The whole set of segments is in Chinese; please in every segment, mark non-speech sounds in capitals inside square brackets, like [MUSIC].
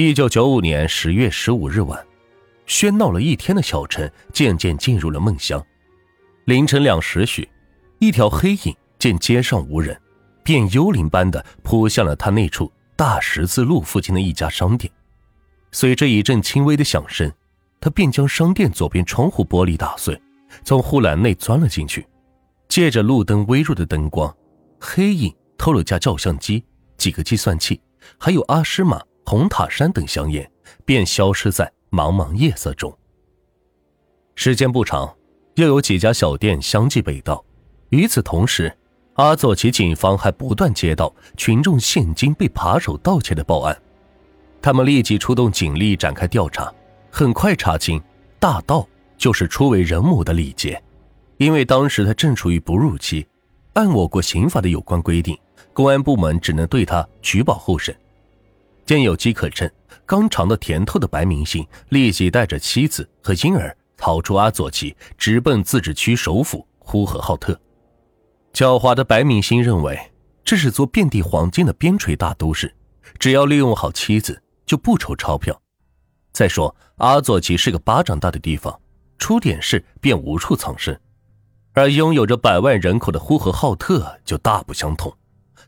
一九九五年十月十五日晚，喧闹了一天的小城渐渐进入了梦乡。凌晨两时许，一条黑影见街上无人，便幽灵般的扑向了他那处大十字路附近的一家商店。随着一阵轻微的响声，他便将商店左边窗户玻璃打碎，从护栏内钻了进去。借着路灯微弱的灯光，黑影偷了架照相机、几个计算器，还有阿诗玛。红塔山等香烟便消失在茫茫夜色中。时间不长，又有几家小店相继被盗。与此同时，阿佐奇警方还不断接到群众现金被扒手盗窃的报案。他们立即出动警力展开调查，很快查清大盗就是初为人母的李杰。因为当时他正处于哺乳期，按我国刑法的有关规定，公安部门只能对他取保候审。见有机可乘，刚尝到甜头的白明星立即带着妻子和婴儿逃出阿佐奇，直奔自治区首府呼和浩特。狡猾的白明星认为这是座遍地黄金的边陲大都市，只要利用好妻子，就不愁钞票。再说阿佐奇是个巴掌大的地方，出点事便无处藏身，而拥有着百万人口的呼和浩特就大不相同。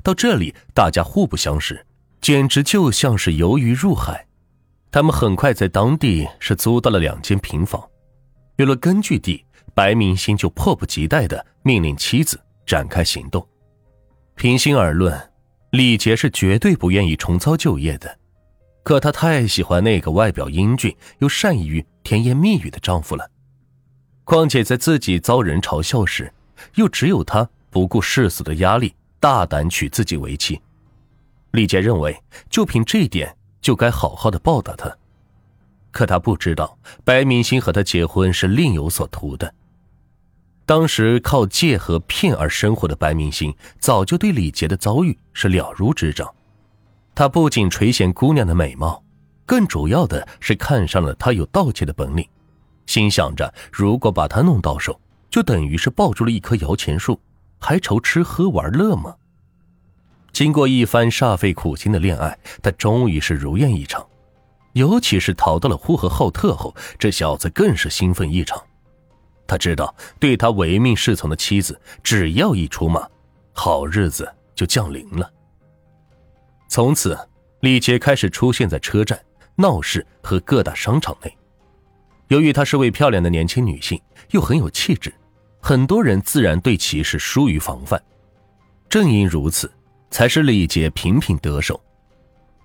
到这里，大家互不相识。简直就像是游鱼入海。他们很快在当地是租到了两间平房，有了根据地，白明星就迫不及待的命令妻子展开行动。平心而论，李杰是绝对不愿意重操旧业的，可他太喜欢那个外表英俊又善于甜言蜜语的丈夫了。况且在自己遭人嘲笑时，又只有他不顾世俗的压力，大胆娶自己为妻。李杰认为，就凭这一点，就该好好的报答他。可他不知道，白明星和他结婚是另有所图的。当时靠借和骗而生活的白明星，早就对李杰的遭遇是了如指掌。他不仅垂涎姑娘的美貌，更主要的是看上了她有盗窃的本领，心想着如果把她弄到手，就等于是抱住了一棵摇钱树，还愁吃喝玩乐吗？经过一番煞费苦心的恋爱，他终于是如愿以偿。尤其是逃到了呼和浩特后，这小子更是兴奋异常。他知道，对他唯命是从的妻子，只要一出马，好日子就降临了。从此，李杰开始出现在车站、闹市和各大商场内。由于她是位漂亮的年轻女性，又很有气质，很多人自然对其是疏于防范。正因如此。才是李杰频频得手，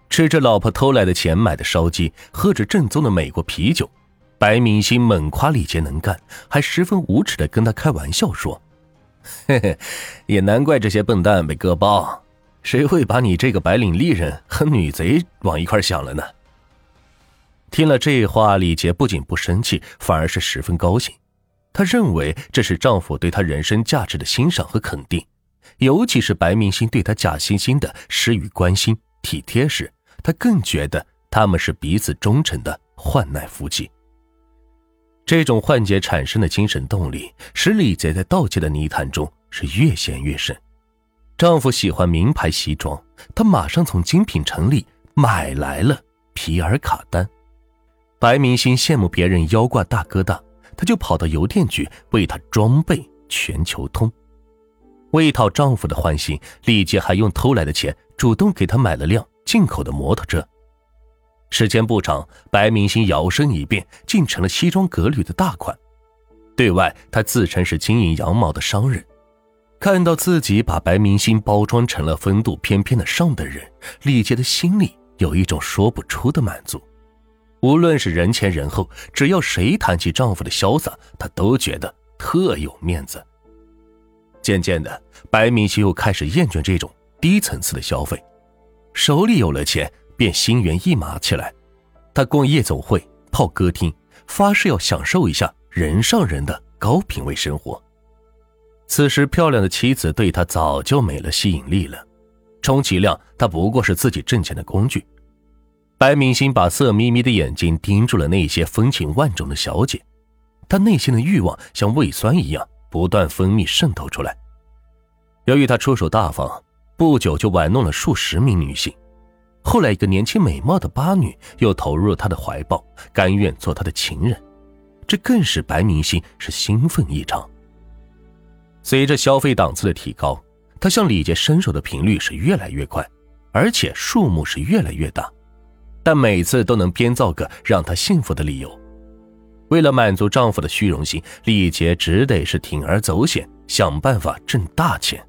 吃着老婆偷来的钱买的烧鸡，喝着正宗的美国啤酒，白明星猛夸李杰能干，还十分无耻的跟他开玩笑说：“ [LAUGHS] 嘿嘿，也难怪这些笨蛋被割包，谁会把你这个白领丽人和女贼往一块想了呢？”听了这话，李杰不仅不生气，反而是十分高兴，他认为这是丈夫对他人生价值的欣赏和肯定。尤其是白明星对他假惺惺的施予关心体贴时，他更觉得他们是彼此忠诚的患难夫妻。这种幻觉产生的精神动力，使李杰在盗窃的泥潭中是越陷越深。丈夫喜欢名牌西装，她马上从精品城里买来了皮尔卡丹。白明星羡慕别人腰挂大哥大，她就跑到邮电局为他装备全球通。为讨丈夫的欢心，李杰还用偷来的钱主动给他买了辆进口的摩托车。时间不长，白明星摇身一变，竟成了西装革履的大款。对外，他自称是经营羊毛的商人。看到自己把白明星包装成了风度翩翩的上等人，李杰的心里有一种说不出的满足。无论是人前人后，只要谁谈起丈夫的潇洒，她都觉得特有面子。渐渐的，白明星又开始厌倦这种低层次的消费，手里有了钱，便心猿意马起来。他逛夜总会、泡歌厅，发誓要享受一下人上人的高品位生活。此时，漂亮的妻子对他早就没了吸引力了，充其量他不过是自己挣钱的工具。白明星把色眯眯的眼睛盯住了那些风情万种的小姐，他内心的欲望像胃酸一样。不断分泌渗透出来。由于他出手大方，不久就玩弄了数十名女性，后来一个年轻美貌的八女又投入了他的怀抱，甘愿做他的情人，这更使白明星是兴奋异常。随着消费档次的提高，他向李杰伸手的频率是越来越快，而且数目是越来越大，但每次都能编造个让他幸福的理由。为了满足丈夫的虚荣心，李杰只得是铤而走险，想办法挣大钱。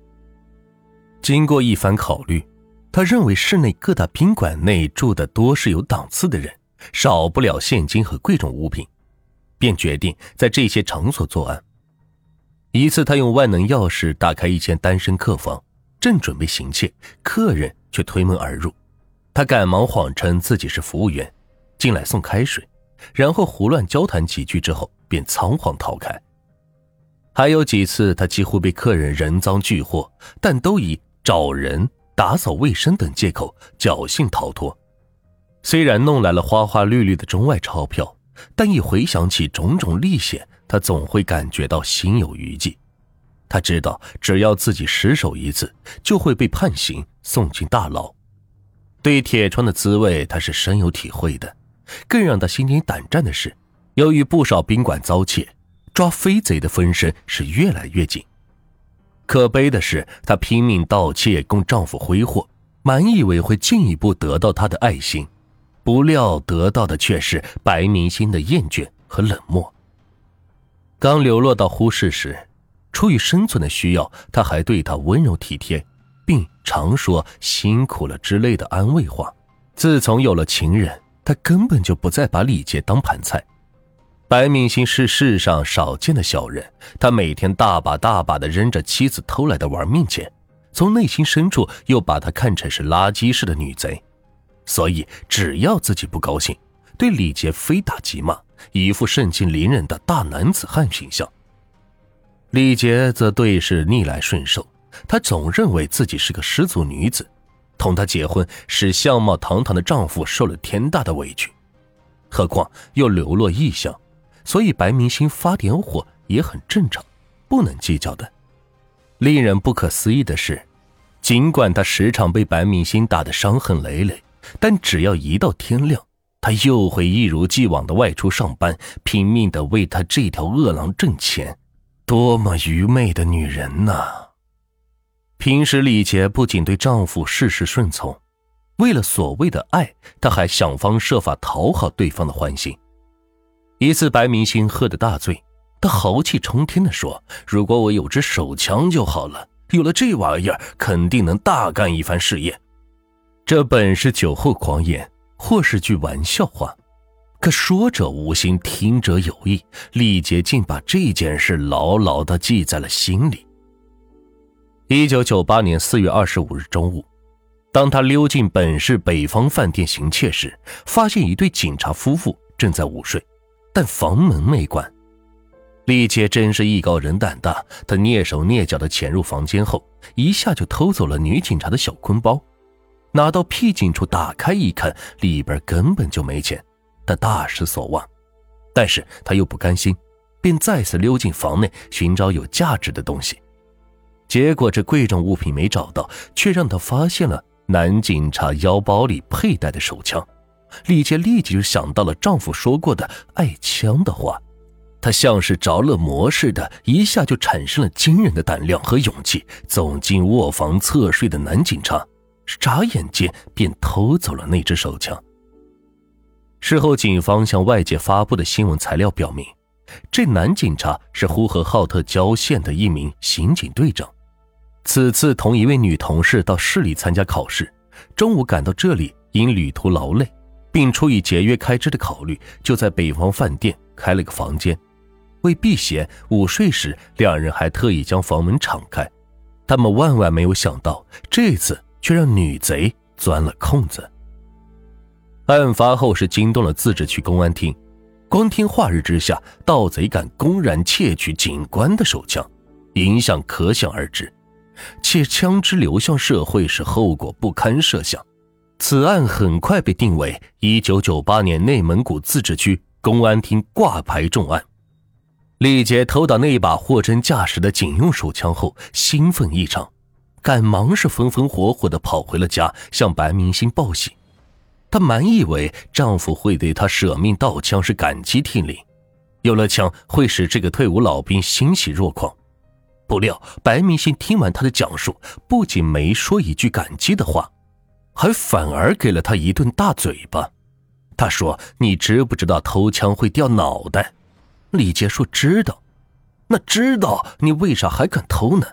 经过一番考虑，他认为市内各大宾馆内住的多是有档次的人，少不了现金和贵重物品，便决定在这些场所作案。一次，他用万能钥匙打开一间单身客房，正准备行窃，客人却推门而入，他赶忙谎称自己是服务员，进来送开水。然后胡乱交谈几句之后，便仓皇逃开。还有几次，他几乎被客人人赃俱获，但都以找人、打扫卫生等借口侥幸逃脱。虽然弄来了花花绿绿的中外钞票，但一回想起种种历险，他总会感觉到心有余悸。他知道，只要自己失手一次，就会被判刑送进大牢。对铁窗的滋味，他是深有体会的。更让他心惊胆战的是，由于不少宾馆遭窃，抓飞贼的分身是越来越紧。可悲的是，她拼命盗窃供丈夫挥霍，满以为会进一步得到他的爱心，不料得到的却是白明星的厌倦和冷漠。刚流落到呼市时，出于生存的需要，他还对她温柔体贴，并常说辛苦了之类的安慰话。自从有了情人，他根本就不再把李杰当盘菜。白敏星是世上少见的小人，他每天大把大把的扔着妻子偷来的玩命钱，从内心深处又把她看成是垃圾似的女贼，所以只要自己不高兴，对李杰非打即骂，一副盛气凌人的大男子汉形象。李杰则对是逆来顺受，他总认为自己是个失足女子。同她结婚，使相貌堂堂的丈夫受了天大的委屈，何况又流落异乡，所以白明星发点火也很正常，不能计较的。令人不可思议的是，尽管她时常被白明星打得伤痕累累，但只要一到天亮，她又会一如既往的外出上班，拼命的为他这条恶狼挣钱。多么愚昧的女人呐！平时李杰不仅对丈夫事事顺从，为了所谓的爱，她还想方设法讨好对方的欢心。一次，白明星喝得大醉，他豪气冲天地说：“如果我有支手枪就好了，有了这玩意儿，肯定能大干一番事业。”这本是酒后狂言，或是句玩笑话，可说者无心，听者有意。李杰竟把这件事牢牢地记在了心里。一九九八年四月二十五日中午，当他溜进本市北方饭店行窃时，发现一对警察夫妇正在午睡，但房门没关。李杰真是艺高人胆大，他蹑手蹑脚地潜入房间后，一下就偷走了女警察的小坤包。拿到僻静处打开一看，里边根本就没钱，他大失所望。但是他又不甘心，便再次溜进房内寻找有价值的东西。结果，这贵重物品没找到，却让他发现了男警察腰包里佩戴的手枪。李杰立即就想到了丈夫说过的爱枪的话，他像是着了魔似的，一下就产生了惊人的胆量和勇气，走进卧房侧睡的男警察，眨眼间便偷走了那支手枪。事后，警方向外界发布的新闻材料表明，这男警察是呼和浩特郊县的一名刑警队长。此次同一位女同事到市里参加考试，中午赶到这里，因旅途劳累，并出于节约开支的考虑，就在北方饭店开了个房间。为避嫌，午睡时两人还特意将房门敞开。他们万万没有想到，这次却让女贼钻了空子。案发后是惊动了自治区公安厅，光天化日之下，盗贼敢公然窃取警官的手枪，影响可想而知。且枪支流向社会是后果不堪设想，此案很快被定为1998年内蒙古自治区公安厅挂牌重案。李杰偷到那把货真价实的警用手枪后，兴奋异常，赶忙是风风火火地跑回了家，向白明星报喜，她满以为丈夫会对她舍命盗枪是感激涕零，有了枪会使这个退伍老兵欣喜若狂。不料白明星听完他的讲述，不仅没说一句感激的话，还反而给了他一顿大嘴巴。他说：“你知不知道偷枪会掉脑袋？”李杰说：“知道。”那知道你为啥还敢偷呢？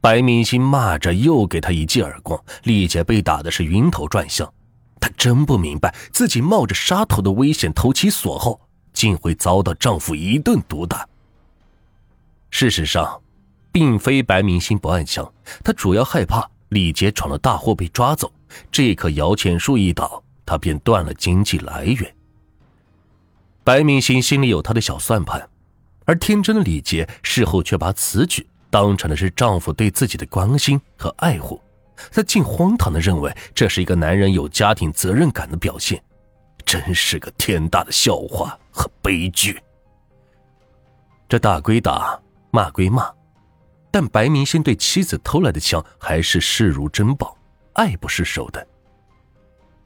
白明星骂着，又给他一记耳光。李杰被打的是晕头转向，他真不明白自己冒着杀头的危险投其所好，竟会遭到丈夫一顿毒打。事实上，并非白明星不爱枪，他主要害怕李杰闯了大祸被抓走。这棵摇钱树一倒，他便断了经济来源。白明星心里有他的小算盘。而天真的李杰事后却把此举当成的是丈夫对自己的关心和爱护，他竟荒唐的认为这是一个男人有家庭责任感的表现，真是个天大的笑话和悲剧。这打归打，骂归骂，但白明星对妻子偷来的枪还是视如珍宝，爱不释手的。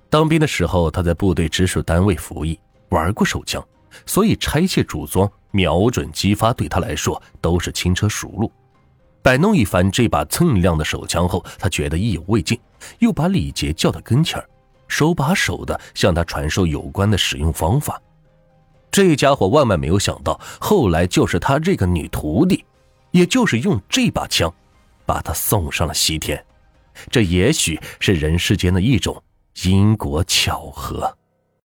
当兵的时候，他在部队直属单位服役，玩过手枪。所以拆卸组装、瞄准、激发对他来说都是轻车熟路。摆弄一番这把锃亮的手枪后，他觉得意犹未尽，又把李杰叫到跟前手把手的向他传授有关的使用方法。这家伙万万没有想到，后来就是他这个女徒弟，也就是用这把枪，把他送上了西天。这也许是人世间的一种因果巧合。